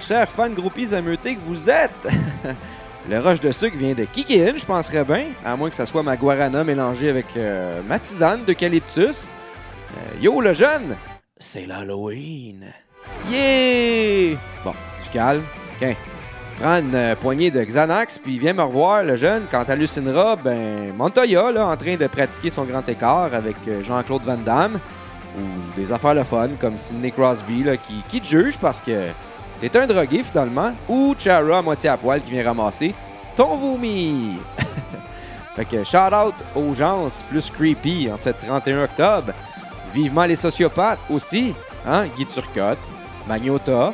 Chers fans groupies ameutés que vous êtes. Le rush de sucre vient de kicker in, je penserais bien, à moins que ça soit ma guarana mélangée avec euh, ma tisane d'eucalyptus. Euh, yo, le jeune, c'est l'Halloween. Yeah! Bon, du calme. Tiens, prends une euh, poignée de Xanax, puis viens me revoir, le jeune. Quand t'hallucineras, ben, Montoya, là, en train de pratiquer son grand écart avec euh, Jean-Claude Van Damme. Ou des affaires le fun, comme Sidney Crosby, là, qui, qui te juge parce que t'es un drogué, finalement. Ou Chara à moitié à poil qui vient ramasser ton vomi. fait que shout out aux gens plus creepy en ce 31 octobre. Vivement les sociopathes aussi, hein? Guy Turcotte, Magnota,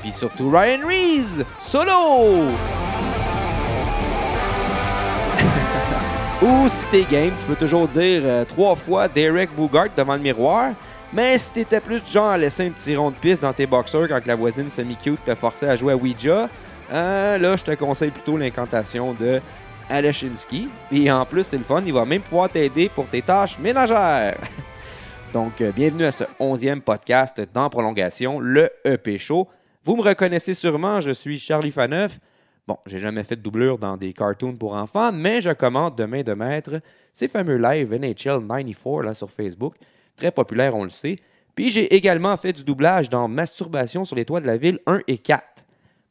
puis surtout Ryan Reeves, solo! Ou si t'es game, tu peux toujours dire euh, trois fois Derek Bougart devant le miroir. Mais si t'étais plus genre à laisser un petit rond de piste dans tes boxers quand la voisine semi-cute te forçait à jouer à Ouija, euh, là, je te conseille plutôt l'incantation de Aleshinsky. Et en plus, c'est le fun, il va même pouvoir t'aider pour tes tâches ménagères. Donc, euh, bienvenue à ce onzième podcast dans prolongation, le EP Show. Vous me reconnaissez sûrement, je suis Charlie Faneuf. Bon, j'ai jamais fait de doublure dans des cartoons pour enfants, mais je commande de main de maître ces fameux lives NHL 94 là, sur Facebook. Très populaire, on le sait. Puis j'ai également fait du doublage dans Masturbation sur les toits de la ville 1 et 4.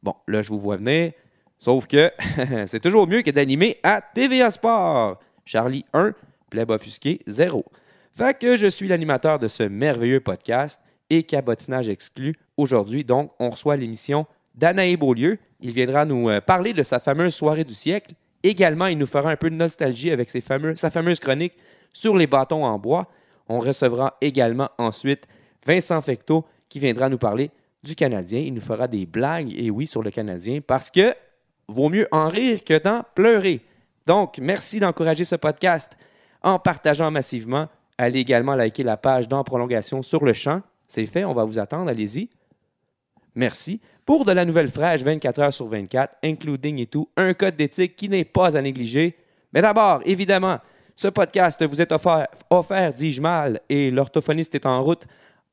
Bon, là, je vous vois venir. Sauf que c'est toujours mieux que d'animer à TVA Sport. Charlie 1, Pleb offusqué 0. Fait que je suis l'animateur de ce merveilleux podcast et cabotinage exclu. Aujourd'hui, donc, on reçoit l'émission d'Anaï Beaulieu. Il viendra nous euh, parler de sa fameuse soirée du siècle. Également, il nous fera un peu de nostalgie avec sa fameuse chronique sur les bâtons en bois. On recevra également ensuite Vincent Fecteau qui viendra nous parler du Canadien. Il nous fera des blagues, et oui, sur le Canadien, parce que vaut mieux en rire que d'en pleurer. Donc, merci d'encourager ce podcast en partageant massivement. Allez également liker la page dans prolongation sur le champ. C'est fait, on va vous attendre, allez-y. Merci. Pour de la nouvelle fraîche 24 heures sur 24, including et tout, un code d'éthique qui n'est pas à négliger. Mais d'abord, évidemment, ce podcast vous est offert, dis-je mal, et l'orthophoniste est en route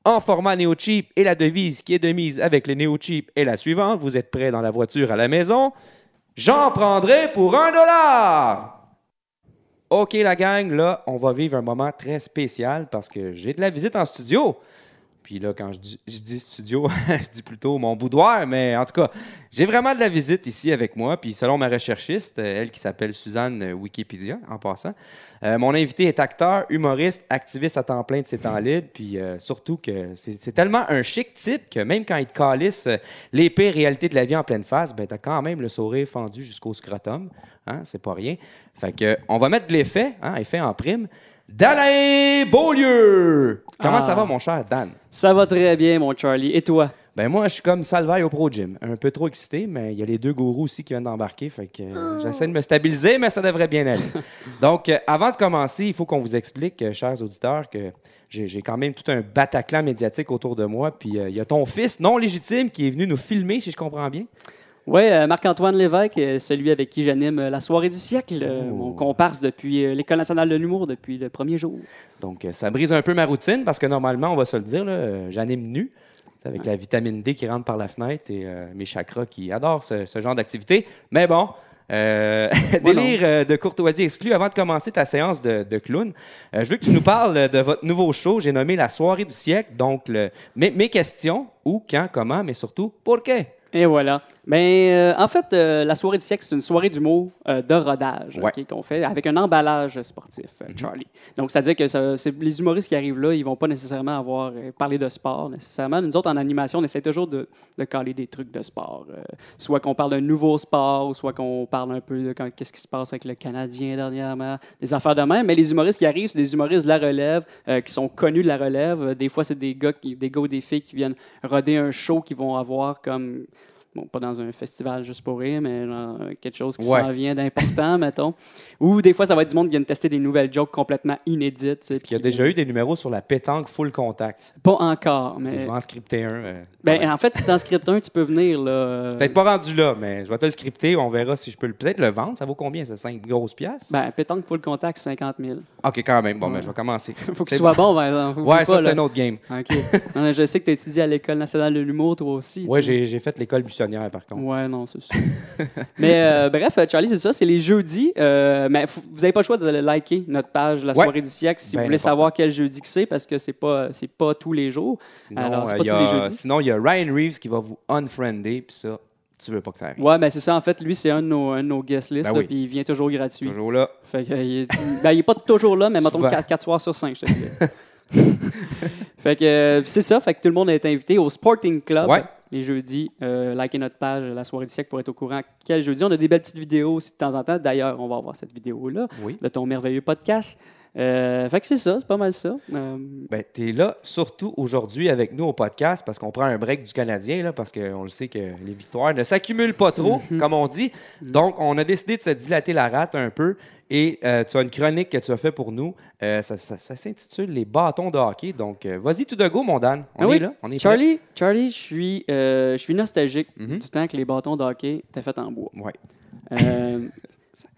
en format néo-cheap et la devise qui est de mise avec le néo-cheap est la suivante. Vous êtes prêts dans la voiture à la maison? J'en prendrai pour un dollar! OK, la gang, là, on va vivre un moment très spécial parce que j'ai de la visite en studio. Puis là, quand je dis studio, je dis plutôt mon boudoir, mais en tout cas, j'ai vraiment de la visite ici avec moi. Puis selon ma recherchiste, euh, elle qui s'appelle Suzanne euh, Wikipédia, en passant, euh, mon invité est acteur, humoriste, activiste à temps plein de ses temps libres. Puis euh, surtout que c'est c'est tellement un chic type que même quand il te calisse euh, les pires réalités de la vie en pleine face, ben t'as quand même le sourire fendu jusqu'au scrotum. Hein, c'est pas rien. Fait que on va mettre de l'effet, hein, effet en prime. Danae Beaulieu! Comment Ah. ça va, mon cher Dan? Ça va très bien, mon Charlie. Et toi? Ben moi, je suis comme Salvaille au Pro Gym. Un peu trop excité, mais il y a les deux gourous aussi qui viennent d'embarquer. Fait que euh, j'essaie de me stabiliser, mais ça devrait bien aller. Donc, euh, avant de commencer, il faut qu'on vous explique, euh, chers auditeurs, que j'ai j'ai quand même tout un bataclan médiatique autour de moi. Puis euh, il y a ton fils non légitime qui est venu nous filmer, si je comprends bien. Oui, Marc-Antoine Lévesque, euh, celui avec qui j'anime euh, la soirée du siècle, euh, Oh. mon comparse depuis euh, l'École nationale de l'humour depuis le premier jour. Donc, euh, ça brise un peu ma routine parce que normalement, on va se le dire, là, euh, j'anime nu. Avec la vitamine D qui rentre par la fenêtre et euh, mes chakras qui adorent ce, ce genre d'activité. Mais bon, euh, délire euh, de courtoisie exclu. Avant de commencer ta séance de, de clown, euh, je veux que tu nous parles de votre nouveau show. J'ai nommé La soirée du siècle. Donc, le- mes, mes questions, où, quand, comment, mais surtout, pourquoi? Et voilà. Ben, euh, en fait, euh, la soirée du siècle, c'est une soirée d'humour euh, de rodage Ouais. qu'on fait avec un emballage sportif, euh, Charlie. Donc, c'est-à-dire que ça- les humoristes qui arrivent là, ils vont pas nécessairement avoir parlé de sport nécessairement. Nous autres, en animation, on essaie toujours de, de caler des trucs de sport. Soit qu'on parle d'un nouveau sport, ou soit qu'on parle un peu de qu'est-ce qui se passe avec le Canadien dernièrement, des affaires de même. Mais les humoristes qui arrivent, c'est des humoristes de la relève, qui sont connus de la relève. Des fois, c'est des gars, qui, des gars ou des filles qui viennent roder un show, qui vont avoir comme bon, pas dans un festival juste pour rire, mais genre, quelque chose qui Ouais. s'en vient d'important, mettons. Ou des fois, ça va être du monde qui vient de tester des nouvelles jokes complètement inédites. Est-ce qu'il y a déjà eu des numéros sur la pétanque full contact? Pas encore, Je mais. vais en scripter un. euh, Ben, en fait, si t'en scriptes un, tu peux venir, là. Peut-être pas rendu là, mais je vais te le scripter. On verra si je peux peut-être le vendre. Ça vaut combien, ça? 5 grosses pièces? Ben, pétanque full contact, 50 000. OK, quand même. Bon, ben, Ouais. je vais commencer. Faut que C'est tu sois bon, par exemple. Oublie Ouais, ça, c'est un autre game. OK. Non, je sais que tu as étudié à l'École nationale de l'humour, toi aussi. Ouais, j'ai fait l'école buissonnière, par contre. Ouais, non, c'est sûr. mais euh, bref, euh, Charlie, c'est ça, c'est les jeudis. Euh, mais vous n'avez pas le choix de liker notre page La Ouais. soirée du siècle si Ben vous voulez important. savoir quel jeudi que c'est, parce que c'est pas, c'est pas tous les jours. Sinon, Alors, c'est pas il y tous a- les jeudis. sinon, il y a Ryan Reeves qui va vous unfriender, puis ça, tu veux pas que ça arrive. Ouais, ben c'est ça. En fait, lui, c'est un de nos, un de nos guest lists, Ben oui. puis il vient toujours gratuit. Toujours là. Fait que, il, est, ben, il est pas toujours là, mais mettons Souvent. 4, soirs sur 5, je te dis. fait que euh, c'est ça, fait que tout le monde est invité au Sporting Club Ouais. Les jeudis. Euh, likez notre page La soirée du siècle pour être au courant quel jeudi. On a des belles petites vidéos aussi de temps en temps. D'ailleurs, on va avoir cette vidéo-là Oui. de ton merveilleux podcast. Euh, fait que c'est ça, c'est pas mal ça. Euh, Ben, tu es là surtout aujourd'hui avec nous au podcast parce qu'on prend un break du Canadien, là, parce qu'on le sait que les victoires ne s'accumulent pas trop, Mhm. comme on dit. Donc, on a décidé de se dilater la rate un peu et euh, tu as une chronique que tu as fait pour nous. Euh, ça ça- ça s'intitule Les bâtons de hockey. Donc, vas-y tout de go, mon Dan. On Ah est oui. là. On est prêt? Charlie, Charlie, je suis, je suis nostalgique Mhm. du temps que les bâtons de hockey étaient faits en bois. Ouais.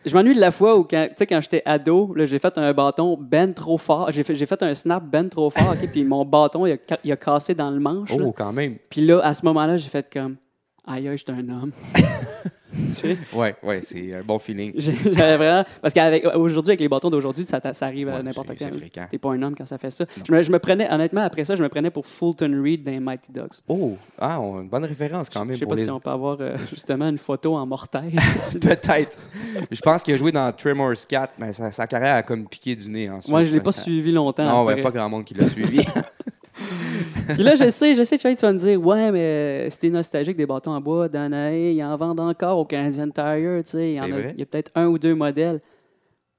Je m'ennuie de la fois où, quand, tu sais, quand j'étais ado, j'ai fait un bâton ben trop fort. J'ai fait, fait un snap ben trop fort, ok, puis mon bâton, il a, il a cassé dans le manche. là. Oh, quand même. Puis là, à ce moment-là, j'ai fait comme Aïe, aïe, j'étais un homme. Sais, Ouais, ouais, c'est un bon feeling. J'avais vraiment. Parce qu'aujourd'hui, avec les bâtons d'aujourd'hui, ça, ça arrive à Ouais, n'importe quand. c'est fréquent. T'es pas un homme quand ça fait ça. Je me, je me prenais, honnêtement, après ça, je me prenais pour Fulton Reed dans Mighty Ducks. Oh, ah, on- une bonne référence quand même Je sais pas les... si on peut avoir euh, justement une photo en mortaise. Peut-être. Je pense qu'il a joué dans Tremors 4, mais sa, sa carrière a comme piqué du nez ensuite. Moi, je l'ai pas Ça- suivi longtemps. Non, après. pas grand monde qui l'a suivi. Puis là, je sais, je sais, Charlie, tu vas me dire, ouais, mais euh, c'était nostalgique des bâtons en bois, Danae, ils en vendent encore au Canadian Tire, tu sais. Il y, en a- vrai. il y a peut-être un ou deux modèles.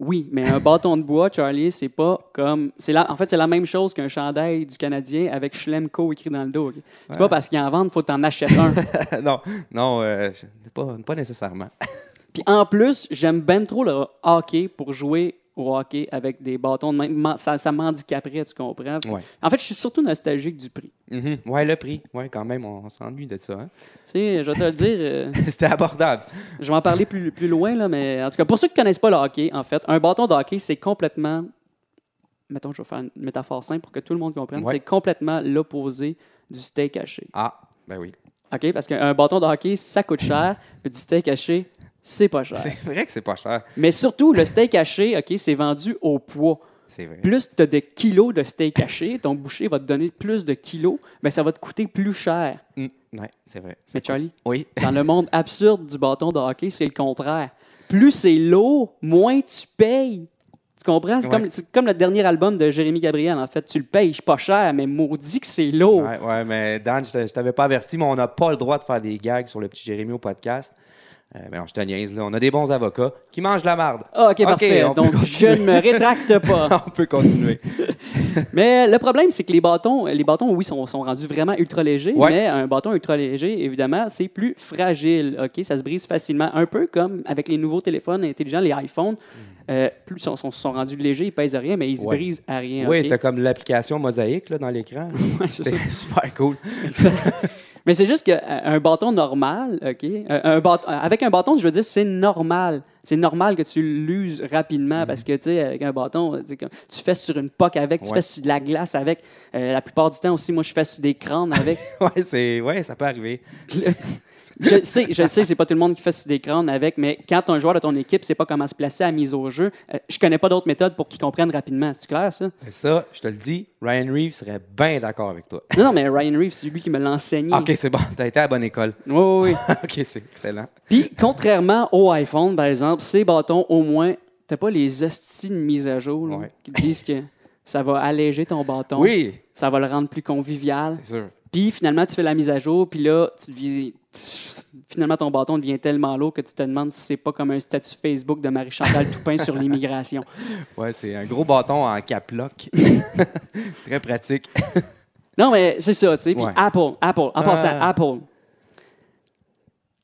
Oui, mais un bâton de bois, Charlie, c'est pas comme. c'est la, En fait, c'est la même chose qu'un chandail du Canadien avec Schlemko écrit dans le dos. C'est Ouais. pas parce qu'ils en vendent, faut t'en acheter un. non, non, euh, pas, pas nécessairement. Puis en plus, j'aime ben trop le hockey pour jouer au hockey avec des bâtons de. Man- Ça, ça m'handicaperait, tu comprends? Ouais. En fait, je suis surtout nostalgique du prix. Mhm. Ouais, le prix. Ouais, quand même, on, on s'ennuie de ça. hein? Tu sais, je vais te le dire. euh, C'était abordable. Je vais en parler plus, plus loin, là, mais en tout cas, pour ceux qui ne connaissent pas le hockey, en fait, un bâton de hockey, c'est complètement. Mettons, je vais faire une métaphore simple pour que tout le monde comprenne. Ouais. C'est complètement l'opposé du steak haché. Ah, ben oui. OK? Parce qu'un bâton de hockey, ça coûte cher, puis du steak haché, c'est pas cher. C'est vrai que c'est pas cher. Mais surtout, le steak haché, OK, c'est vendu au poids. C'est vrai. Plus tu as de kilos de steak haché, ton boucher va te donner plus de kilos, mais ça va te coûter plus cher. Mm, ouais, c'est vrai. Mais Charlie, Oui. dans le monde absurde du bâton de hockey, c'est le contraire. Plus c'est lourd, moins tu payes. Tu comprends? C'est Ouais. comme, le dernier album de Jérémy Gabriel, en fait. Tu le payes pas cher, mais maudit que c'est lourd. Ouais, ouais, mais Dan, je t'avais pas averti, mais on n'a pas le droit de faire des gags sur le petit Jérémy au podcast. Euh, ben non, je te niaise, là. On a des bons avocats qui mangent de la marde. Ah, OK, parfait. Donc, je ne me rétracte pas. on peut continuer. mais le problème, c'est que les bâtons, les bâtons, oui, sont, sont rendus vraiment ultra légers, Ouais. mais un bâton ultra léger, évidemment, c'est plus fragile. OK? Ça se brise facilement. Un peu comme avec les nouveaux téléphones intelligents, les iPhones. Euh, plus ils sont, sont, sont rendus légers, ils pèsent rien, mais ils se Ouais. brisent à rien. Oui, OK? t'as comme l'application mosaïque là, dans l'écran. Ouais. C'est super cool. Mais c'est juste qu'un bâton normal, OK? euh, Un bâton, avec un bâton, je veux dire, c'est normal. C'est normal que tu l'uses rapidement parce que, tu sais, avec un bâton, tu sais, comme- tu fais sur une poque avec, tu Ouais. fais sur de la glace avec. Euh, la plupart du temps aussi, moi, je fais sur des crânes avec. ouais, ça peut arriver. je sais, je sais, c'est pas tout le monde qui fait sur des crânes avec, mais quand un joueur de ton équipe sait pas comment se placer à mise au jeu, euh, je connais pas d'autres méthodes pour qu'ils comprennent rapidement. C'est clair, ça? Mais ça, je te le dis, Ryan Reeves serait bien d'accord avec toi. Non, non, mais Ryan Reeves, c'est lui qui me l'a enseigné. OK, c'est bon. T'as été à la bonne école. Oui, oui, oui. OK, c'est excellent. Puis, contrairement au iPhone, par exemple, ces bâtons, au moins, t'as pas les hosties de mise à jour là, Ouais. qui disent que ça va alléger ton bâton, Oui, ça va le rendre plus convivial. c'est sûr. Puis, finalement, tu fais la mise à jour, puis là, tu deviens- tu- finalement, ton bâton devient tellement lourd que tu te demandes si c'est pas comme un statut Facebook de Marie-Chantal Toupin sur l'immigration. Ouais, c'est un gros bâton en cap lock. Très pratique. Non, mais c'est ça, tu sais. Puis Ouais. Apple, Apple, en Ah. passant, Apple.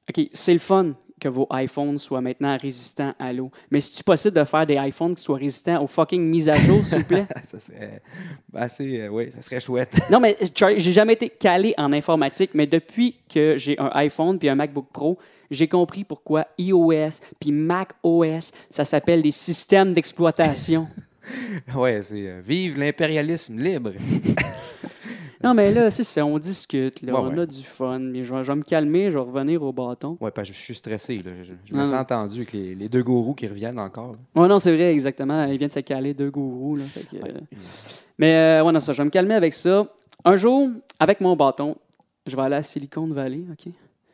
OK, c'est le fun que vos iPhones soient maintenant résistants à l'eau. Mais c'est-tu possible de faire des iPhones qui soient résistants aux fucking mises à jour, s'il vous plaît? ça serait assez, euh, oui, ça serait chouette. non, mais Charlie, j'ai jamais été calé en informatique, mais depuis que j'ai un iPhone puis un MacBook Pro, j'ai compris pourquoi iOS puis macOS, ça s'appelle des systèmes d'exploitation. ouais, c'est euh, vive l'impérialisme libre. Non, mais là, c'est ça, on discute, là, on a du fun. Mais je, vais, me calmer, je vais revenir au bâton. Ouais, parce que je suis stressé. Là. Je, me sens entendu avec les, les, deux gourous qui reviennent encore. Ouais, non, c'est vrai, exactement. Ils viennent se caler, deux gourous. Là, euh, Mais, euh, ouais, non, ça, je vais me calmer avec ça. Un jour, avec mon bâton, je vais aller à Silicon Valley, OK?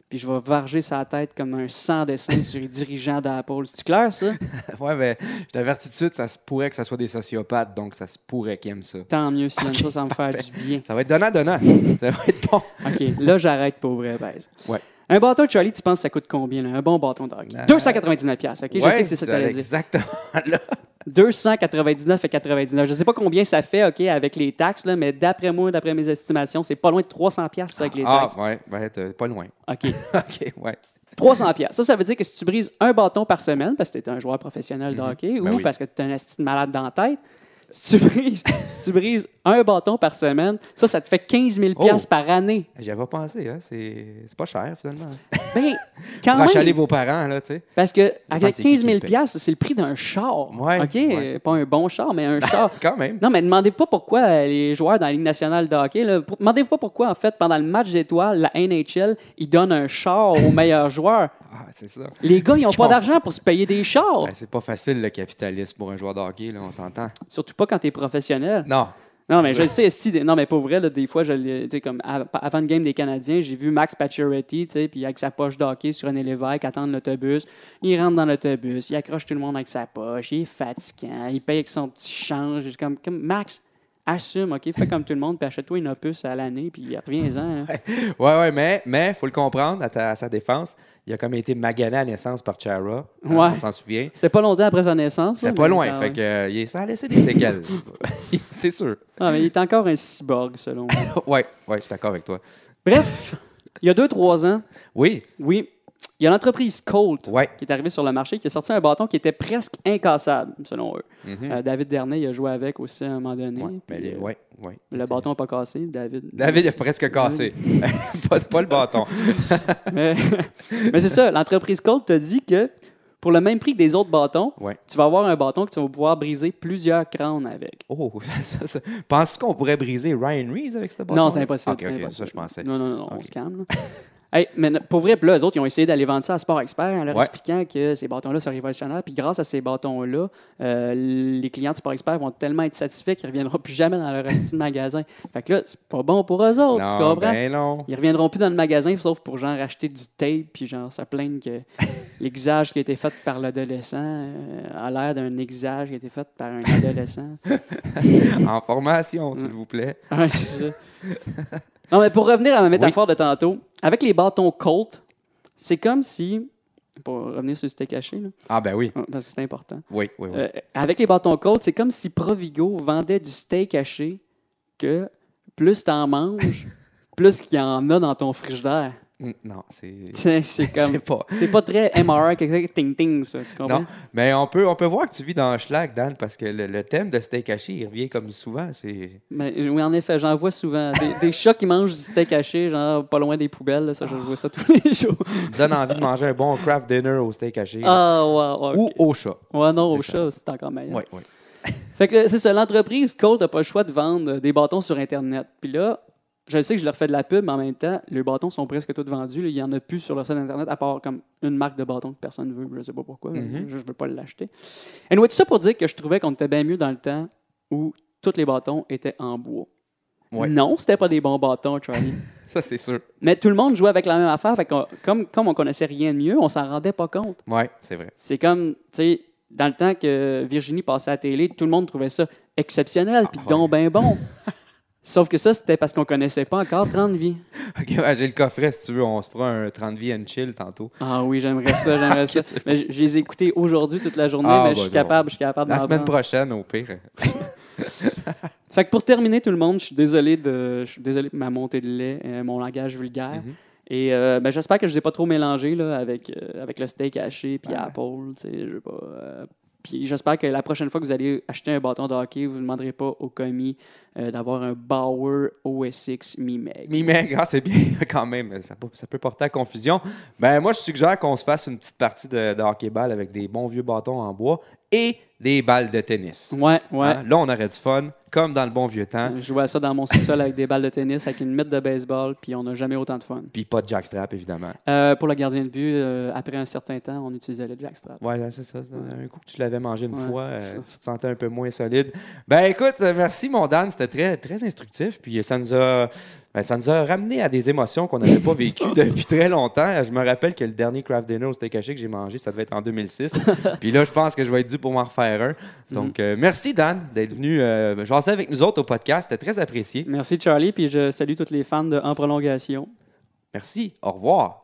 Puis je vais varger sa tête comme un sans dessin sur les dirigeants d'Apple. C'est clair, ça? ouais, mais je t'avertis tout de suite, ça se pourrait que ce soit des sociopathes, donc ça se pourrait qu'ils aiment ça. Tant mieux, si okay, ça, ça me fait du bien. Ça va être donnant-donnant. ça va être bon. OK, là, j'arrête pour vrai, baise. Ouais. Un bâton, Charlie, tu penses que ça coûte combien? Là? Un bon bâton de hockey? 299$, OK? je sais que c'est ça que tu allais dire. Exactement là. 299,99. Je ne sais pas combien ça fait, OK, avec les taxes, là, mais d'après moi, d'après mes estimations, c'est pas loin de 300 pièces avec les ah, taxes. Ah, ouais, va être pas loin. OK. OK, ouais. 300 pièces. Ça, ça veut dire que si tu brises un bâton par semaine parce que tu es un joueur professionnel de mhm. hockey ben ou parce que tu es un assistant malade dans la tête, si tu, brises, tu brises un bâton par semaine, ça, ça te fait 15 000 oh! par année. J'y avais pas pensé, hein? C'est pas cher, finalement. Ben, quand même. vos parents, là, tu sais. Parce que avec 15 000 c'est le prix d'un char. Ouais, OK? Pas un bon char, mais un char. quand même. Non, mais demandez pas pourquoi les joueurs dans la Ligue nationale de hockey, là, demandez pas pourquoi, en fait, pendant le match d'étoiles, la NHL, ils donnent un char aux meilleurs joueurs. Ah, c'est ça. Les gars, ils n'ont pas d'argent pour se payer des chars. Ben, c'est pas facile, le capitalisme, pour un joueur de hockey, là, on s'entend. Surtout pas quand tu es professionnel. Non. Non, mais je sais, si, non, mais pas vrai, là, des fois, je, comme avant le game des Canadiens, j'ai vu Max Pacioretty, puis avec sa poche d'hockey sur un élévaire, attendre l'autobus. Il rentre dans l'autobus, il accroche tout le monde avec sa poche, il est fatiguant, il paye avec son petit change. Comme, comme Max, assume, OK, fais comme tout le monde, puis achète-toi une opus à l'année, puis reviens-en. Hein. Ouais, ouais, mais il faut le comprendre à, sa défense. Il a comme été magané à naissance par Chara. Hein, ouais. On s'en souvient. C'est pas longtemps après sa naissance. C'est pas loin. Fait que, euh, ça a laissé des séquelles. c'est sûr. Ah, mais il est encore un cyborg, selon moi. oui, ouais, je suis d'accord avec toi. Bref, il y a deux, trois ans. Oui. Oui. Il y a l'entreprise Colt qui est arrivée sur le marché, qui a sorti un bâton qui était presque incassable, selon eux. Mm-hmm. Euh, David Dernay il a joué avec aussi à un moment donné. Ouais, ouais. Le bâton n'a pas cassé, David. David a presque cassé. pas, pas, le bâton. mais, mais c'est ça, l'entreprise Colt t'a dit que pour le même prix que des autres bâtons, tu vas avoir un bâton que tu vas pouvoir briser plusieurs crânes avec. Oh, Penses-tu qu'on pourrait briser Ryan Reeves avec ce bâton? Non, c'est impossible. Ok, ok, ça je pensais. Non, non, non, on se calme. Mais pour vrai, là, eux autres, ils ont essayé d'aller vendre ça à Sport Expert en leur expliquant que ces bâtons-là sont révolutionnaires. Puis grâce à ces bâtons-là, euh, les clients de Sport Expert vont tellement être satisfaits qu'ils ne reviendront plus jamais dans leur de magasin. Fait que là, c'est pas bon pour eux autres, non, tu comprends? Ben non. Ils reviendront plus dans le magasin, sauf pour genre acheter du tape, puis genre se plaindre que l'exage qui a été fait par l'adolescent euh, a l'air d'un exage qui a été fait par un adolescent. en formation, s'il vous plaît. Oui, c'est ça. Non, mais pour revenir à ma métaphore de tantôt, avec les bâtons Colt, c'est comme si. Pour revenir sur le steak haché, là, Ah, ben oui. parce que c'est important. Oui, oui, oui. Euh, avec les bâtons Colt, c'est comme si Provigo vendait du steak haché que plus t'en manges, plus qu'il y en a dans ton frigidaire. Non, c'est. C'est comme. pas. Pas très MRI, ting-ting, ça. Tu comprends? Non, mais on peut, on peut voir que tu vis dans Schlag, Dan, parce que le, thème de steak haché, il revient comme souvent. C'est... Mais, oui, en effet, j'en vois souvent. Des, chats qui mangent du steak haché, genre pas loin des poubelles, ça, je vois ça tous les jours. tu me donnes envie de manger un bon craft dinner au steak haché. Ah, ouais, ouais Ou au chat. Ouais, non, au chat, c'est encore meilleur. Oui, oui. fait que c'est ça, l'entreprise Colt n'a pas le choix de vendre des bâtons sur Internet. Puis là, je sais que je leur fais de la pub, mais en même temps, les bâtons sont presque tous vendus. Il n'y en a plus sur le site Internet, à part comme une marque de bâton que personne ne veut. Je ne sais pas pourquoi. Mm-hmm. Je ne veux pas l'acheter. Et tout ça pour dire que je trouvais qu'on était bien mieux dans le temps où tous les bâtons étaient en bois. Ouais. Non, c'était pas des bons bâtons, Charlie. ça, c'est sûr. Mais tout le monde jouait avec la même affaire. Fait comme, comme on connaissait rien de mieux, on s'en rendait pas compte. Oui, c'est vrai. C'est comme, tu sais, dans le temps que Virginie passait à la télé, tout le monde trouvait ça exceptionnel, puis ah, donc bien bon. Sauf que ça, c'était parce qu'on connaissait pas encore 30 vies. OK, j'ai le coffret, si tu veux. On se fera un 30 vies and chill tantôt. Ah oui, j'aimerais ça, j'aimerais ça. Mais je, les ai écoutés aujourd'hui toute la journée, ah, mais je, suis capable, je suis capable La semaine prochaine, au pire. fait que pour terminer, tout le monde, je suis désolé de, je suis désolé de ma montée de lait, euh, mon langage vulgaire. Mhm. Et euh, ben, j'espère que je ne pas trop mélangé là, avec, euh, avec le steak haché puis Ouais. Apple. tu sais, Je veux pas, puis j'espère que la prochaine fois que vous allez acheter un bâton de hockey, vous ne demanderez pas au commis euh, d'avoir un Bauer OSX Mi-Meg. Mi meg, ah, c'est bien quand même. Ça peut, porter à confusion. Ben, moi, je suggère qu'on se fasse une petite partie de, de hockey-ball avec des bons vieux bâtons en bois et des balles de tennis. Ouais, ouais. Hein? Là, on aurait du fun, comme dans le bon vieux temps. Je jouais à ça dans mon sous-sol avec des balles de tennis, avec une mythe de baseball, puis on n'a jamais autant de fun. Puis pas de jackstrap, évidemment. Euh, pour le gardien de but, euh, après un certain temps, on utilisait le jackstrap. Ouais, c'est ça. Un coup que tu l'avais mangé une Ouais, fois, euh, tu te sentais un peu moins solide. Ben écoute, merci mon Dan, c'était très, très instructif. Puis ça nous a, ben, ça nous a ramené à des émotions qu'on n'avait pas vécues depuis très longtemps. Je me rappelle que le dernier craft dinner au steak haché que j'ai mangé, ça devait être en 2006. Puis là, je pense que je vais être dû pour m'en refaire un. Donc euh, merci Dan d'être venu euh, jaser avec nous autres au podcast. C'était très apprécié. Merci Charlie, puis je salue tous les fans de En Prolongation. Merci. Au revoir.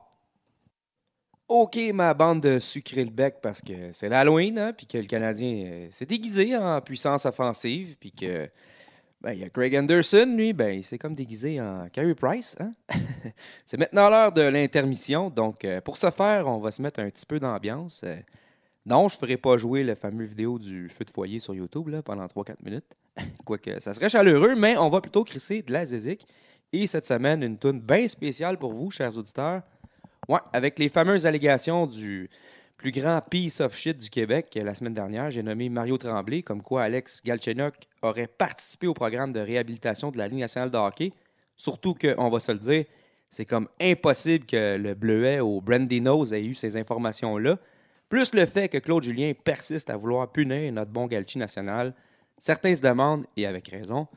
OK, ma bande de sucrer le bec parce que c'est l'Halloween, hein, puis que le Canadien euh, s'est déguisé en puissance offensive, puis que ben, il y a Craig Anderson, lui, ben, il s'est comme déguisé en Carey Price. Hein? c'est maintenant l'heure de l'intermission, donc euh, pour ce faire, on va se mettre un petit peu d'ambiance. Euh, non, je ne ferai pas jouer le fameux vidéo du feu de foyer sur YouTube là, pendant 3-4 minutes. Quoique, ça serait chaleureux, mais on va plutôt crisser de la zézique. Et cette semaine, une tune bien spéciale pour vous, chers auditeurs. Ouais, avec les fameuses allégations du plus grand piece of shit du Québec la semaine dernière, j'ai nommé Mario Tremblay, comme quoi Alex Galchenyuk aurait participé au programme de réhabilitation de la Ligue nationale de hockey. Surtout qu'on va se le dire, c'est comme impossible que le bleuet au Brandy Nose ait eu ces informations-là. Plus le fait que Claude Julien persiste à vouloir punir notre bon Galchi national. Certains se demandent, et avec raison,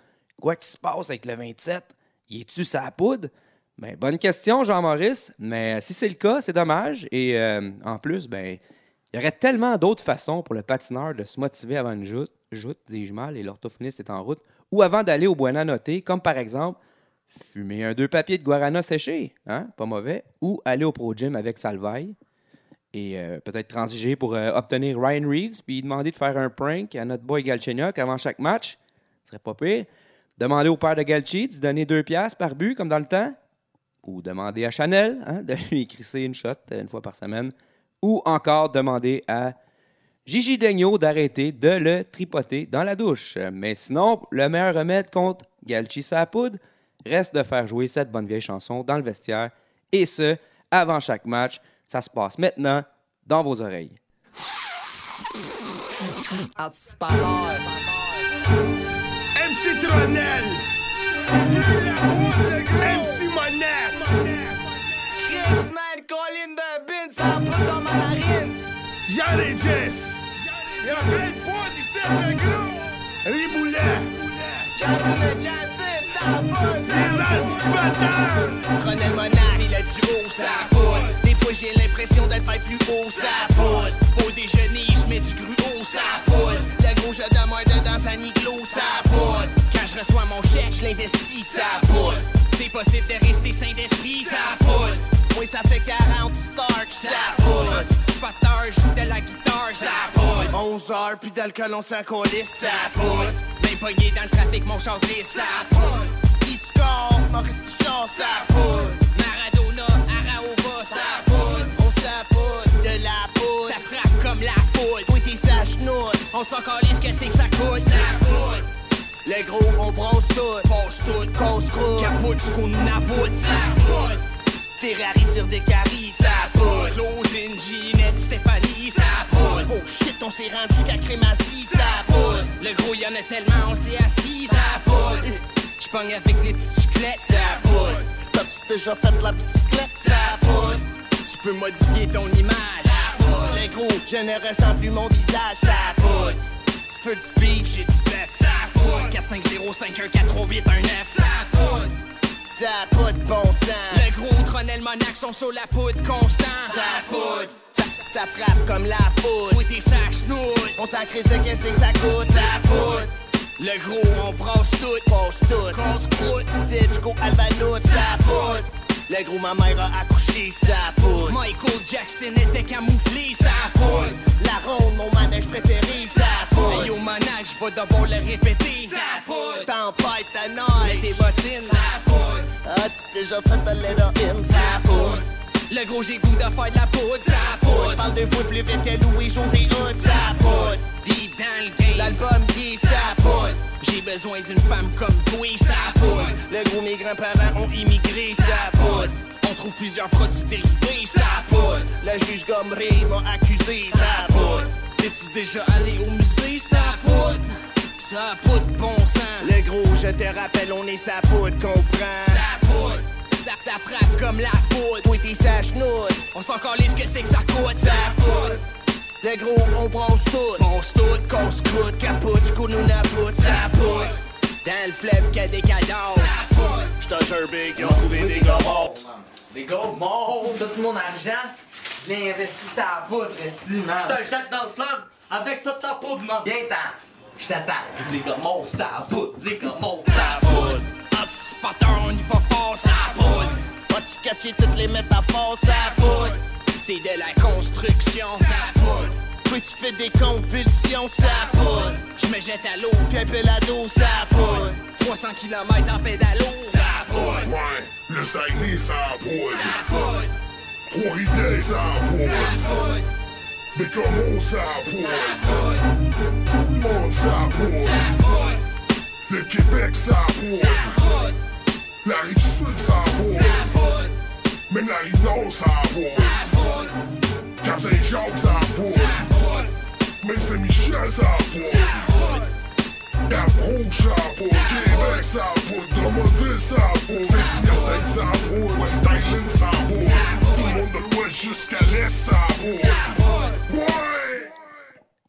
quoi qui se passe avec le 27? Y est-tu sa poudre? Ben, bonne question, Jean-Maurice. Mais si c'est le cas, c'est dommage. Et euh, en plus, ben, il y aurait tellement d'autres façons pour le patineur de se motiver avant une joute, joute dis-je mal, et l'orthophoniste est en route, ou avant d'aller au Buena Noté, comme par exemple fumer un deux papiers de guarana séché, hein, pas mauvais, ou aller au Pro Gym avec Salvaille, et euh, peut-être transiger pour euh, obtenir Ryan Reeves, puis demander de faire un prank à notre boy Galchenyuk avant chaque match. Ce serait pas pire. Demander au père de Galchi de donner deux piastres par but, comme dans le temps ou demander à Chanel hein, de lui crisser une shot euh, une fois par semaine, ou encore demander à Gigi Degnaud d'arrêter de le tripoter dans la douche. Mais sinon, le meilleur remède contre Galchi Sapoud reste de faire jouer cette bonne vieille chanson dans le vestiaire, et ce, avant chaque match. Ça se passe maintenant dans vos oreilles. MC Tronel. Et Jess. Plein de points d'ici de gros. Riboulet. Johnson Johnson, ça pousse. Les anticipateurs. Prenez le monarque, c'est le duo, ça poudre. Des fois j'ai l'impression d'être pas plus haut, ça poudre. Au déjeuner, je mets du gruau, ça poudre. Le gros, je demeure dedans un iglo, ça poudre. Quand je reçois mon chèque, je l'investis, ça poudre. C'est possible de rester sain d'esprit, ça poudre. Oui, ça fait 40 Stark, ça poudre. Anticipateur, joue de la guitare, ça poudre. 11 heures, puis d'alcool, on s'en colisse, ça poudre. Même pogné dans le trafic, mon char glisse, ça poudre. Il score, Maurice Richard, ça poudre. Maradona, Araova, ça poudre. On s'apoudre de la poudre. Ça frappe comme la. Oui, t'es sa chenoute. On s'en calisse, que c'est que ça coûte, ça poudre. Les gros, on brosse tout. Passe tout. Cause croûte. Capote jusqu'au nous. Ça poudre. Ferrari sur des caries, ça poudre. Claudine, Ginette, Stéphanie, ça poudre. Oh shit, on s'est rendu jusqu'à Crémazie, ça poudre. Le gros, y'en a tellement, on s'est assis, ça poudre. J'pogne avec les petites chiclettes, ça poudre. T'as-tu déjà fait de la bicyclette, ça poudre. Tu peux modifier ton image, ça poudre. Les gros, je ne ressens plus mon visage, ça poudre. Tu peux du beef, j'ai du bœuf, ça poudre. 4 5 0 5 1 4 3 8 1 9, ça poudre. Ça a pas de bon sens. Le gros Tronel Monac sont sur la poudre constant. Ça poudre. Ça, ça frappe comme la poudre. Oui, t'es sa chenoute. On s'en crise de qu'est-ce que ça coûte. Ça poudre. Le gros, on brasse tout. Passe tout. Qu'on se croûte. Jusqu'au Albanout. Ça poudre. Le gros, ma mère a accouché. Ça poudre. Michael Jackson était camouflé. Ça poudre. La ronde, mon manège préféré. Ça Hey, yo, manac, je vais devoir le répéter. Ça poudre. Tempête ta neige. Mets tes bottines. Ça poudre. Ah, tu déjà fait un little in. Ça poudre. Le gros j'ai goût de faire de la poudre, ça poudre. J'parle deux fois plus vite que Louis José Hood, ça poudre. Deep dans le game, l'album qui ça poudre. J'ai besoin d'une femme comme toi, ça poudre. Le gros mes grands-parents ont immigré, ça poudre. On trouve plusieurs produits dérivés, ça poudre. Le juge Gomery m'a accusé, ça poudre. T'es-tu déjà allé au musée, ça poudre? Ça poudre bon sang. Le gros, je te rappelle, on est sa poudre, comprends? Ça poudre. Ça, ça frappe comme la foudre. Toi, t'es sa chenoute. On s'en calisse que c'est que ça coûte. Ça poudre. Le gros, on brosse tout. Brosse tout, qu'on se croûte, capote, qu'on nous napoute. Ça poudre. Dans le fleuve qu'il y a des cadavres. Ça poudre. J'te jure, big, ils ont trouvé des gars morts. Des gars morts, tout mon argent, je l'ai investi la poudre, si, man. Je te jette dans le fleuve avec toute ta poudre, man. Viens-t'en, je t'attends. Les gars morts, ça poudre. Les gars morts, Ça poudre. Anticipateur, on y va fort, ça poudre. Vas-tu catcher toutes les métaphores, ça poudre. C'est de la construction, ça poudre. Puis tu fais des convulsions, ça poudre. Je me jette à l'eau, puis un pelado, ça poudre. 300 km en pédalo, ça poudre. Ouais, le Saguenay, ça poudre. Ça poudre, Poudre. poudre, Mais comment poudre, Tout le monde, poudre, Le Québec, poudre, La rive sud, poudre, Même la rive nord, poudre, Cap Saint-Jacques, poudre, Même Saint-Michel, ça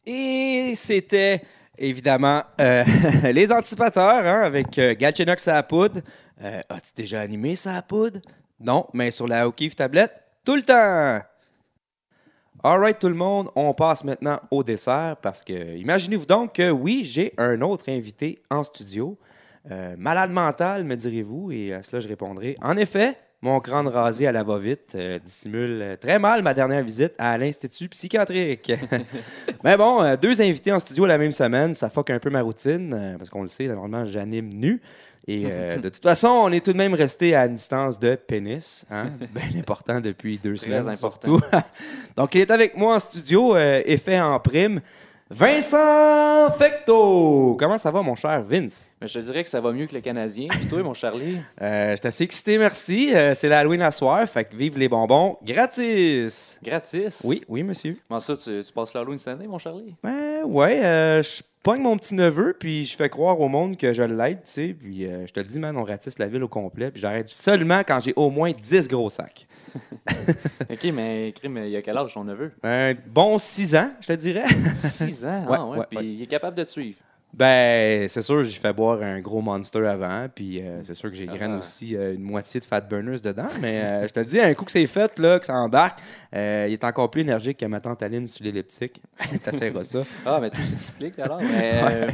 Et c'était évidemment euh, les anticipateurs hein, avec euh, la poudre. Euh, As-tu déjà animé à poudre? Non, mais sur la O'Keefe tablette, tout le temps! Alright tout le monde, on passe maintenant au dessert parce que imaginez-vous donc que oui, j'ai un autre invité en studio. Euh, malade mental, me direz-vous, et à cela je répondrai. En effet, mon crâne rasé à la va-vite euh, dissimule très mal ma dernière visite à l'Institut psychiatrique. Mais bon, euh, deux invités en studio la même semaine, ça fuck un peu ma routine, euh, parce qu'on le sait, normalement j'anime nu. Et euh, de toute façon, on est tout de même resté à une distance de pénis, hein? bien important depuis deux Très semaines. important. surtout. Donc, il est avec moi en studio, euh, effet en prime. Vincent Fecto! Comment ça va, mon cher Vince? Mais je te dirais que ça va mieux que le Canadien. Puis toi, mon Charlie? Euh, je suis assez excité, merci. Euh, c'est l'Halloween à soir, fait que vive les bonbons gratis! Gratis? Oui, oui, monsieur. Comment ça, tu, tu passes l'Halloween cette année, mon Charlie? Ben, ouais, euh, je pogne mon petit neveu, puis je fais croire au monde que je l'aide, tu sais. Puis euh, je te le dis, man, on ratisse la ville au complet, puis j'arrête seulement quand j'ai au moins 10 gros sacs. OK, mais crime, il y a quel âge ton neveu? Un bon 6 ans, je te dirais. 6 ans? Ouais, ah, ouais. ouais, Puis ouais. il est capable de te suivre. Ben, c'est sûr, j'ai fait boire un gros monster avant, puis euh, c'est sûr que j'ai graine Ah. aussi euh, une moitié de fat burners dedans, mais euh, je te dis, un coup que c'est fait, là, que ça embarque, il est encore plus énergique que ma tante Aline sur l'elliptique. T'essaieras ça. Ah, mais tout s'explique alors. Mais, euh,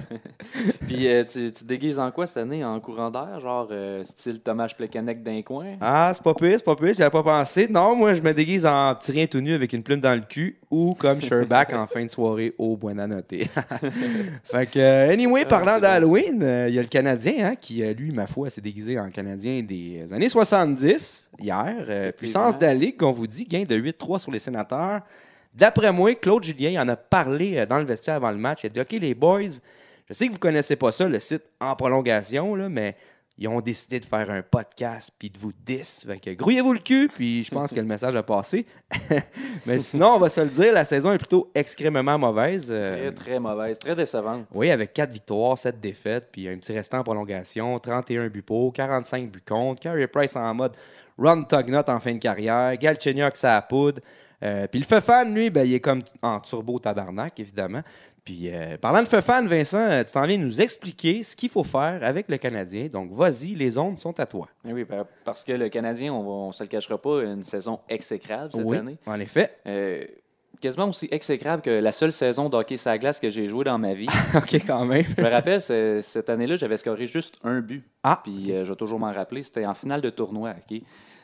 Puis tu, tu te déguises en quoi cette année? En courant d'air? Genre style Thomas Plekanec d'un coin? Ah, c'est pas pire, c'est pas pire, j'avais pas pensé. Non, moi, je me déguise en petit rien tout nu avec une plume dans le cul ou comme Sherback en fin de soirée au Buena Note. fait que, anyway, parlant c'est d'Halloween, euh, il y a le Canadien hein, qui, euh, lui, ma foi, s'est déguisé en Canadien des années 70 hier. Euh, puissance de la Ligue, qu'on vous dit, gain de 8-3 sur les sénateurs. D'après moi, Claude Julien il en a parlé dans le vestiaire avant le match. Il a dit OK, les boys, je sais que vous connaissez pas ça, le site en prolongation, là, mais ils ont décidé de faire un podcast puis de vous diss. Fait que grouillez-vous le cul, puis je pense que le message a passé. mais sinon, on va se le dire, la saison est plutôt extrêmement mauvaise. Euh, Très, très mauvaise, très décevante. oui, avec 4 victoires, 7 défaites, puis un petit restant en prolongation, 31 buts pour, 45 buts contre, Carey Price en mode run Tugnut en fin de carrière, Galchenyuk ça poudre. Euh, puis le Fefan, lui, ben, il est comme en turbo tabarnak, évidemment. Puis euh, parlant de Fefan, Vincent, euh, tu t'en viens nous expliquer ce qu'il faut faire avec le Canadien. Donc vas-y, les ondes sont à toi. Eh Oui, par- parce que le Canadien, on on se le cachera pas, une saison exécrable cette oui, année. en effet. Euh, quasiment aussi exécrable que la seule saison d'hockey sur la glace que j'ai joué dans ma vie. OK, quand même. Je me rappelle, cette année-là, j'avais scoré juste un but. Ah, Puis euh, je vais toujours m'en rappeler, c'était en finale de tournoi. ok?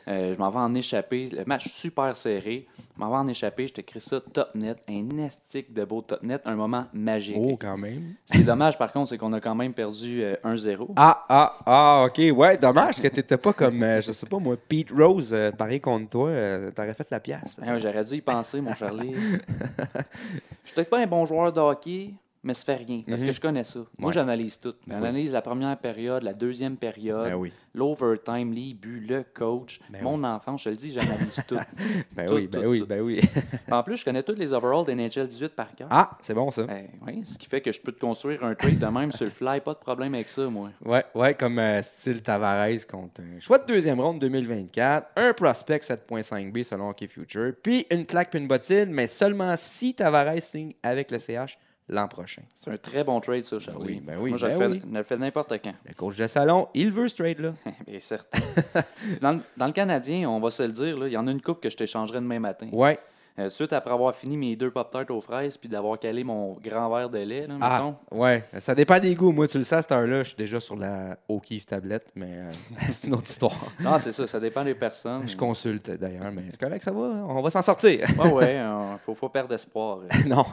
Euh, je m'en vais en échapper. Le match super serré. Je m'en vais en échapper. Je t'écris ça top net. Un estique de beau top net. Un moment magique. Oh, quand même. Ce qui est dommage, par contre, c'est qu'on a quand même perdu euh, 1-0. Ah, ah, ah, ok. Ouais, dommage que t'étais pas comme, euh, je sais pas moi, Pete Rose, euh, pareil contre toi. euh, T'aurais fait la pièce. Ah ouais, J'aurais dû y penser, mon Charlie. Je suis peut-être pas un bon joueur de hockey, mais ça fait rien. Parce Mhm. que je connais ça. Moi, Ouais. j'analyse tout. Ben J'analyse la première période, la deuxième période, Ben oui. l'overtime, les buts, le coach, Ben mon enfant. Je te le dis, j'analyse tout. Ben Tout, oui, ben tout, oui, tout. ben oui. En plus, je connais tous les overalls d'NHL 18 par cœur. Ah, c'est bon ça. Ben, oui, ce qui fait que je peux te construire un trade de même sur le fly. Pas de problème avec ça, moi. Ouais, ouais, comme euh, style Tavares contre un choix de deuxième ronde 2024, un prospect 7.5B selon Hockey Future, puis une claque puis une bottine, mais seulement si Tavares signe avec le CH l'an prochain. C'est un très bon trade, ça, Charlie. oui, ben oui, Moi, je le ben fais, oui. je le fais n'importe quand. Le coach de salon, il veut ce trade-là. Bien certain. dans, le- dans le Canadien, on va se le dire, il y en a une coupe que je t'échangerai demain matin. Ouais. Euh, suite après avoir fini mes deux Pop-Tarts aux fraises puis d'avoir calé mon grand verre de lait, là, Ah, mettons. ouais. Ça dépend des goûts. Moi, tu le sais, à cette heure-là, je suis déjà sur la O'Keefe tablette, mais euh, c'est une autre histoire. Non, c'est ça, ça dépend des personnes. Je consulte d'ailleurs, mais c'est correct, ça va. On va s'en sortir. Ouais, ouais, euh, faut pas perdre espoir. non.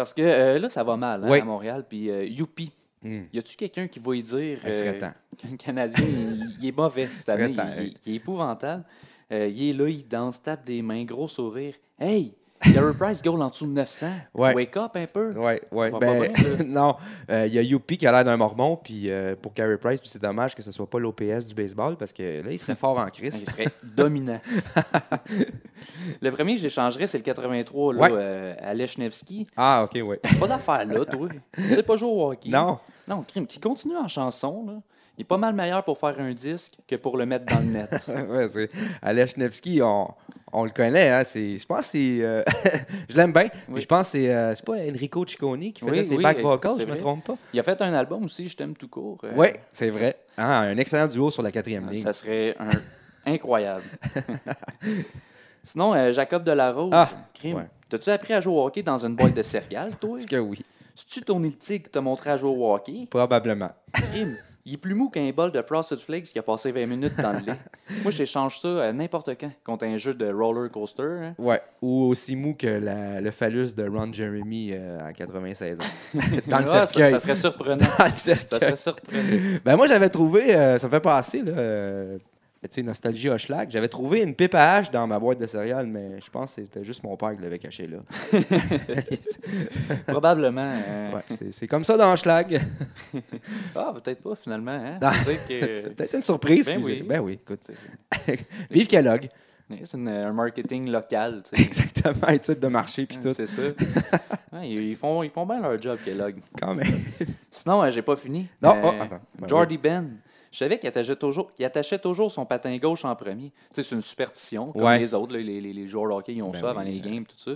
Parce que euh, là, ça va mal hein, Oui. à Montréal. Puis, euh, youpi, Hmm. y a-tu quelqu'un qui va y dire temps. que le Canadien, il, il est mauvais cette année, il, oui. il est épouvantable. Euh, il est là, il danse, tape des mains, gros sourire. Hey, Gary Price goal en dessous de 900. Ouais. Wake up un peu. Ouais. va Ben, non, Euh, il y a Youpi qui a l'air d'un mormon, puis euh, pour Carey Price, c'est dommage que ce soit pas l'OPS du baseball, parce que là, il serait fort en Il crise. serait dominant. le premier que j'échangerais, c'est le 83 là, Ouais. euh, à Lechnevski. Ah, ok, ouais. Pas d'affaire là, toi. Sais pas jouer au hockey. Non. Non, crime. Qui continue en chanson, là. Il est pas mal meilleur pour faire un disque que pour le mettre dans le net. ouais, c'est Aleshnevski, on, on le connaît, hein. c'est- Je pense que c'est. euh, je l'aime bien. Oui. Je pense que c'est. euh, c'est pas Enrico Ciccone qui faisait Oui, ses oui, back vocals, je me vrai. trompe pas. Il a fait un album aussi, Je t'aime tout court. Euh, Oui, c'est vrai. Ah, un excellent duo sur la quatrième ligne. Ça serait un... incroyable. Sinon, euh, Jacob Delarose, Ah, crime. ouais. T'as-tu appris à jouer au hockey dans une boîte de céréales, toi? Est-ce que oui? C'est-tu Tony le Tigre qui t'a montré à jouer au hockey? Probablement. Crime. Il est plus mou qu'un bol de Frosted Flakes qui a passé 20 minutes dans le lait. Moi, je t'échange ça euh, n'importe quand contre un jeu de roller coaster. hein. Ouais. Ou aussi mou que la- le phallus de Ron Jeremy euh, à 96 ans. Dans le Ah, ça, cercueil. ça serait surprenant. Dans le ça cercueil. serait surprenant. Ben moi, j'avais trouvé, euh, ça me fait passer, là, euh, tu sais, Nostalgie Hochelag, j'avais trouvé une pipe à hache dans ma boîte de céréales, mais je pense que c'était juste mon père qui l'avait caché là. Probablement. euh, Ouais, c'est- comme ça dans Hochelag. Ah, peut-être pas finalement. Hein? Non. Peut-être que- c'est peut-être une surprise. Ben oui. Ben oui, écoute. Vive Kellogg. C'est un marketing local. tu sais. Exactement, études de marché puis tout. C'est ça. Ouais, ils, font, ils font bien leur job, Kellogg. Quand même. Sinon, euh, j'ai pas fini. Non, Euh, oh, attends. Ben Jordy Ben. Je savais qu'il attachait, toujours, attachait toujours son patin gauche en premier. Tu sais, c'est une superstition, comme Ouais. les autres. là, les, les, les joueurs de hockey, ils ont Ben ça avant les euh. games, tout ça.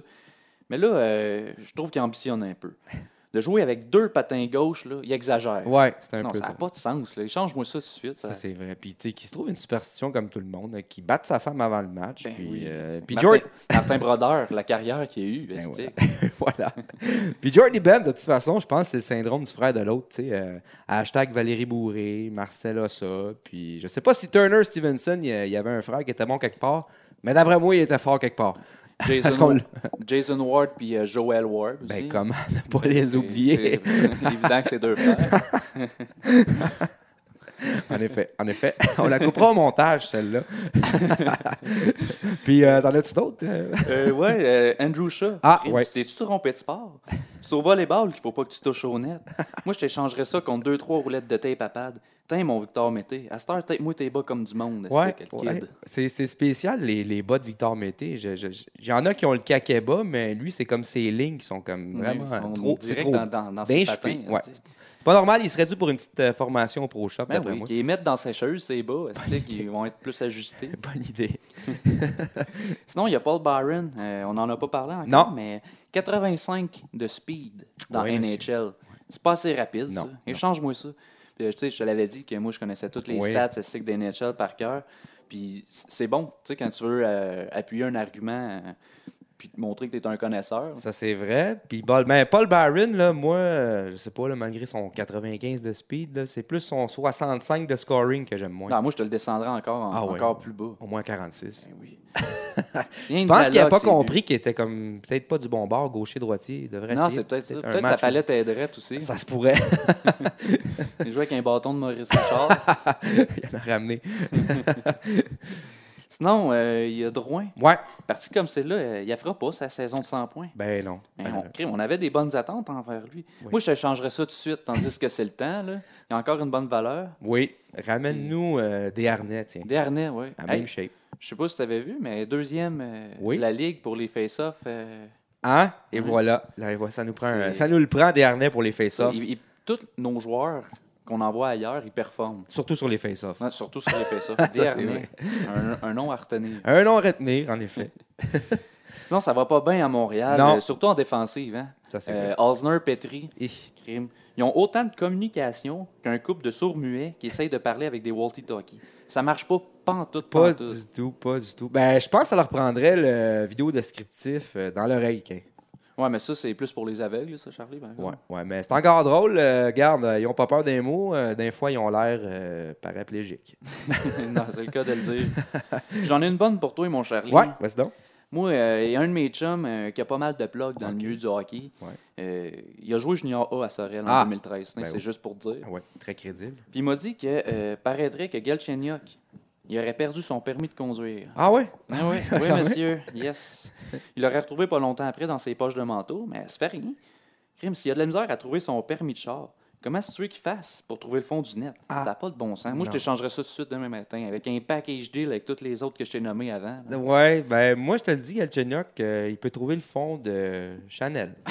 Mais là, euh, je trouve qu'il ambitionne un peu. De jouer avec deux patins gauche, là, il exagère. Ouais, c'est un non, peu. ça n'a pas de sens. Là. Change-moi ça tout de suite. Ça, Ça, c'est vrai. Puis, tu sais, qui se trouve une superstition comme tout le monde, là, qui batte sa femme avant le match. Ben puis, oui. euh, puis Martin, Jordy. Martin Brodeur, la carrière qu'il a eue, Ben voilà. Puis Jordy Ben, de toute façon, je pense que c'est le syndrome du frère de l'autre. tu sais, euh, hashtag Valérie Bourré, Marcel Ossa. Puis je sais pas si Turner Stevenson, il y avait un frère qui était bon quelque part. Mais d'après moi, il était fort quelque part. Jason, l- Jason Ward puis euh, Joel Ward aussi. Ben, comment ne pas les oublier? C'est évident que c'est deux frères. En effet, en effet. On la coupera au montage, celle-là. Puis, euh, t'en as-tu d'autres? euh? Ouais, euh, Andrew Shaw. Ah, Crime, ouais. Tu t'es-tu trompé de sport? C'est au volleyball qu'il faut pas que tu touches au net. Moi, je t'échangerais ça contre deux, trois roulettes de tape à pad. Tiens, mon Victor Mété. À cette heure, tape-moi tes bas comme du monde. Ouais, c'est le ouais. kid. C'est c'est spécial, les, les bas de Victor Mété. Je- je- je- Il y en a qui ont le caquet bas, mais lui, c'est comme ses lignes qui sont comme vraiment sont trop. C'est trop. dans, dans, ses cheville, patins. ouais. Pas normal, il serait dû pour une petite euh, formation au Pro Shop, Ben d'après oui, moi. qu'ils mettent dans sécheuse, ses bas, qui vont être plus ajustés? Bonne idée. Sinon, il y a Paul Byron. euh, on n'en a pas parlé encore, Non. mais 85 de speed dans Oui, NHL. C'est pas assez rapide, Non, ça. Échange-moi ça. Puis, euh, je te l'avais dit que moi, je connaissais toutes les Oui. stats statistiques des NHL par cœur. Puis c'est bon, tu sais, quand tu veux euh, appuyer un argument, puis te montrer que tu es un connaisseur. Ça, c'est vrai. Puis Paul, ben, Paul Barron, là, moi, euh, je sais pas, là, malgré son 95 de speed, c'est plus son 65 de scoring que j'aime moins. Non, moi, je te le descendrais encore, en- Ah ouais. encore plus bas. Au moins 46. Ben oui. Je pense qu'il n'a pas compris qu'il était comme peut-être pas du bon bord, gaucher, droitier. Il devrait Non, c'est peut-être ça. Peut-être sa match où- palette aiderait aussi. Ça se pourrait. Il jouait avec un bâton de Maurice Richard. Il en a ramené. Sinon, euh, il y a Drouin. Ouais. Parti comme c'est là, euh, il ne fera pas sa saison de 100 points. Ben non. Ben, on, crime, on avait des bonnes attentes envers lui. Oui. Moi, je te changerais ça tout de suite, tandis que c'est le temps. Là. Il y a encore une bonne valeur. oui. Ramène-nous euh, des harnais, tiens. Des harnais, oui. À même shape. je sais pas si tu avais vu, mais deuxième Oui. de la Ligue pour les face-offs. Hein? Et voilà. Là, ça, nous prend un- ça nous le prend des harnais pour les face-offs. tous nos joueurs qu'on envoie ailleurs, ils performent. Surtout sur les face-offs. Ouais, surtout sur les face-offs. Un, un nom à retenir. Un nom à retenir, en effet. Sinon, ça va pas bien à Montréal, euh, surtout en défensive. Hein? Ça, c'est Euh, vrai. Osner, Petri, crime. Ils ont autant de communication qu'un couple de sourds-muets qui essayent de parler avec des walkie-talkies. Ça marche pas pantoute, Pas pantoute. du tout, pas du tout. Ben, je pense que ça leur prendrait le vidéo descriptif euh, dans l'oreille. qu'un. Ouais, mais ça, c'est plus pour les aveugles, ça, Charlie, par Ouais, ouais, mais c'est encore drôle. euh, regarde, euh, ils ont pas peur des mots. euh, des fois, ils ont l'air euh, paraplégiques. non, c'est le cas de le dire. J'en ai une bonne pour toi, mon Charlie. Ouais, vas-y donc. Moi, il y a un de mes chums qui a pas mal de plugs dans le milieu du hockey. Ouais. Il a joué Junior A à Sorel en Ah. 2013. Ben c'est oui. juste pour te dire. Ah Ouais, très crédible. Puis il m'a dit que paraîtrait que Galchenyuk, il aurait perdu son permis de conduire. Ah ouais? Ah oui, oui, Quand même. monsieur. Yes. Il l'aurait retrouvé pas longtemps après dans ses poches de manteau, mais ça fait rien. Crime, s'il a de la misère à trouver son permis de char, comment est-ce que tu veux qu'il fasse pour trouver le fond du net? Ah. T'as pas de bon sens. Moi, Non. je t'échangerais ça tout de suite demain matin avec un package deal avec tous les autres que je t'ai nommés avant. là. Ouais, ben moi, je te le dis, Galchenyuk, euh, il peut trouver le fond de Chanel.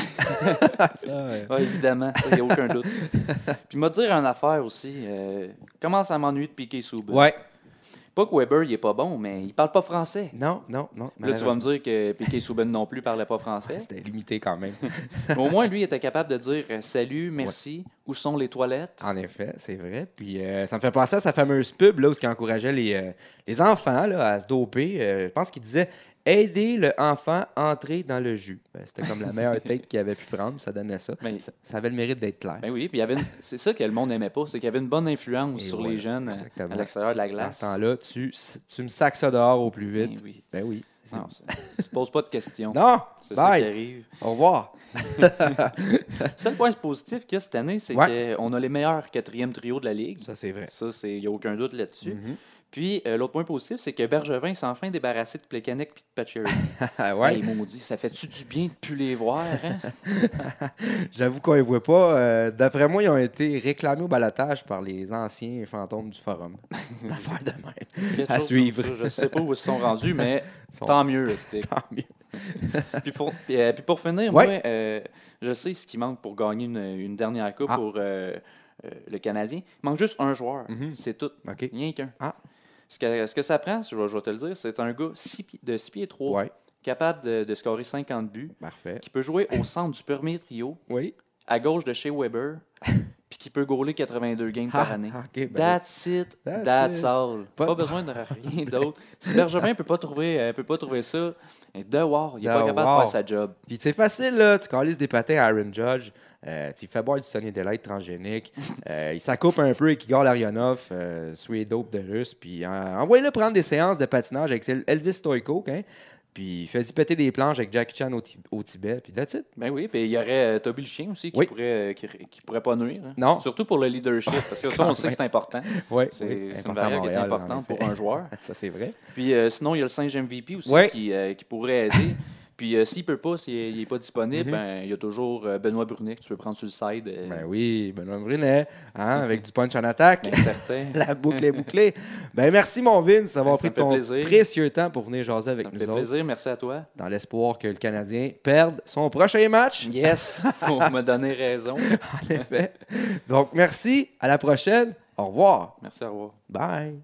Oui, évidemment, il n'y a aucun doute. Puis, m'a dire une affaire aussi. Euh, commence à m'ennuyer de Piqué Souben. ouais. Pas que Weber, il est pas bon, mais il parle pas français. Non, non, non. Là, tu vas me dire que Piqué Souben non plus parlait pas français. C'était limité quand même. Mais au moins, lui, il était capable de dire euh, Salut, merci, où sont les toilettes? En effet, c'est vrai. Puis euh, ça me fait penser à sa fameuse pub là, où il encourageait les, euh, les enfants là, à se doper. Euh, je pense qu'il disait aider le enfant à entrer dans le jus. Ben, C'était comme la meilleure tête qu'il avait pu prendre, ça donnait ça. Ben, ça. ça avait le mérite d'être clair. Ben oui, puis il y avait une- c'est ça que le monde n'aimait pas, c'est qu'il y avait une bonne influence Et sur voilà, les jeunes euh, exactement. à l'extérieur de la à glace. ce temps-là, tu, tu me sacs ça dehors au plus Ben vite. oui. Ben oui. Non, tu poses pas de questions. Non! C'est ça qui arrive. Au revoir! Le seul point positif qu'il y a cette année, c'est Ouais. qu'on a les meilleurs quatrième trio de la Ligue. Ça, c'est vrai. Ça, il n'y a aucun doute là-dessus. Mhm. Puis, euh, l'autre point positif, c'est que Bergevin s'est enfin débarrassé de Plekanec et de Pacioretty. ouais. Hey, maudit, ça fait-tu du bien de plus les voir? Hein? J'avoue qu'on les voit pas. Euh, D'après moi, ils ont été réclamés au balotage par les anciens fantômes du forum. Affaire de même. À suivre. ça. Je sais pas où ils se sont rendus, mais sont- tant mieux. Tant mieux. puis, pour, puis, euh, puis pour finir, Ouais. moi, je sais ce qui manque pour gagner une, une dernière coupe Ah. pour le Canadien. Il manque juste un joueur. Mhm. C'est tout. OK. Rien qu'un. Ah. Ce que, ce que ça prend, je vais, je vais te le dire, c'est un gars six de 6 pieds 3, Ouais. capable de, de scorer 50 buts, Parfait. qui peut jouer au centre du premier trio, Oui. à gauche de chez Weber, puis qui peut gauler 82 games par Ah, année. OK, ben That's it. That's That's, it. all. Pas besoin de rien d'autre. Si Bergevin ne peut, pas trouver, euh, peut pas trouver ça, dehors, il n'est pas capable de faire sa job. Puis c'est facile, là. Tu calisses des patins à Aaron Judge. Euh, tu fais boire du Sonny Delight transgénique. Euh, il s'accoupe un peu avec Igor Larionov, euh, sous les dopes de russe. Puis envoyez-le prendre des séances de patinage avec Elvis Stoico. Hein? Puis fais-y péter des planches avec Jackie Chan au, Ti- au Tibet. Puis that's it. Ben oui, puis il y aurait euh, Toby le chien aussi qui, Oui. pourrait, euh, qui, qui pourrait pas nuire. hein. Non. Surtout pour le leadership, parce que ça, on sait que c'est important. C'est oui, c'est important une variable qui est importante pour un joueur. Ça, c'est vrai. Puis euh, sinon, il y a le singe MVP aussi qui, qui pourrait aider. Puis euh, s'il peut pas, s'il n'est pas disponible, Mhm. ben, il y a toujours euh, Benoît Brunet que tu peux prendre sur le side. euh, Ben oui, Benoît Brunet, hein, avec du punch en attaque. bien certain. La boucle est bouclée. Ben merci, mon Vince, d'avoir Ben, pris ton plaisir. précieux temps pour venir jaser avec Ça nous fait autres, plaisir. Merci à toi. dans l'espoir que le Canadien perde son prochain match. Yes, pour me donner raison. En effet. Donc, merci. À la prochaine. Au revoir. Merci, au revoir. Bye.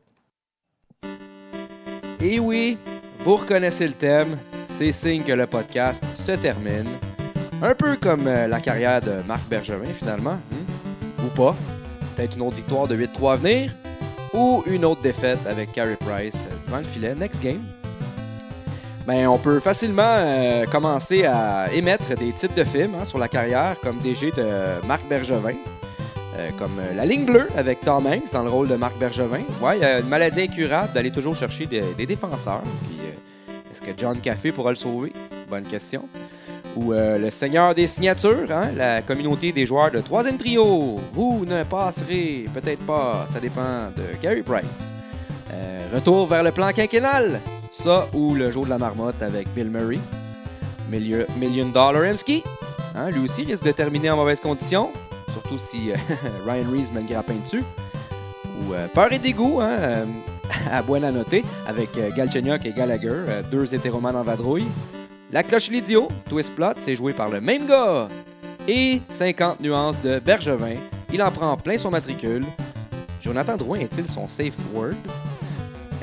Et oui, vous reconnaissez le thème. C'est signe que le podcast se termine. Un peu comme euh, la carrière de Marc Bergevin, finalement. hmm? Ou pas. Peut-être une autre victoire de 8-3 à venir. Ou une autre défaite avec Carey Price euh, devant le filet. Next game. ben, on peut facilement euh, commencer à émettre des titres de films hein, sur la carrière comme DG de Marc Bergevin. Comme La ligne bleue avec Tom Hanks dans le rôle de Marc Bergevin. Ouais, il y a une maladie incurable d'aller toujours chercher des, des défenseurs. Puis, est-ce que John Café pourra le sauver? Bonne question. Ou euh, le Seigneur des signatures, hein, la communauté des joueurs de troisième trio. Vous ne passerez peut-être pas, ça dépend de Gary Price. Euh, retour vers le plan quinquennal. Ça ou le jour de la marmotte avec Bill Murray. Million, Dollar Emski. Hein, lui aussi risque de terminer en mauvaise condition. Surtout si euh, Ryan Reeves met le grappin dessus. Ou euh, Peur et dégoût, hein, à Buena Noter, avec euh, Galchenyuk et Gallagher, euh, deux hétéromanes en vadrouille. La cloche l'idiot, Twist Plot, c'est joué par le même gars. Et 50 nuances de Bergevin. Il en prend plein son matricule. Jonathan Drouin est-il son safe word?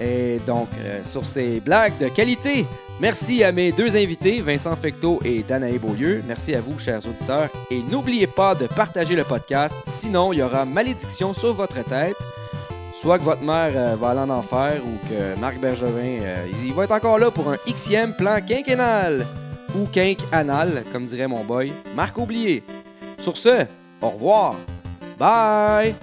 Et donc, euh, sur ces blagues de qualité, merci à mes deux invités, Vincent Fecteau et Danae Beaulieu. Merci à vous, chers auditeurs. Et n'oubliez pas de partager le podcast, sinon il y aura malédiction sur votre tête. Soit que votre mère euh, va aller en enfer ou que Marc Bergevin, euh, il va être encore là pour un Xème plan quinquennal. Ou quinquanal, comme dirait mon boy, Marc Oublié. Sur ce, au revoir. Bye!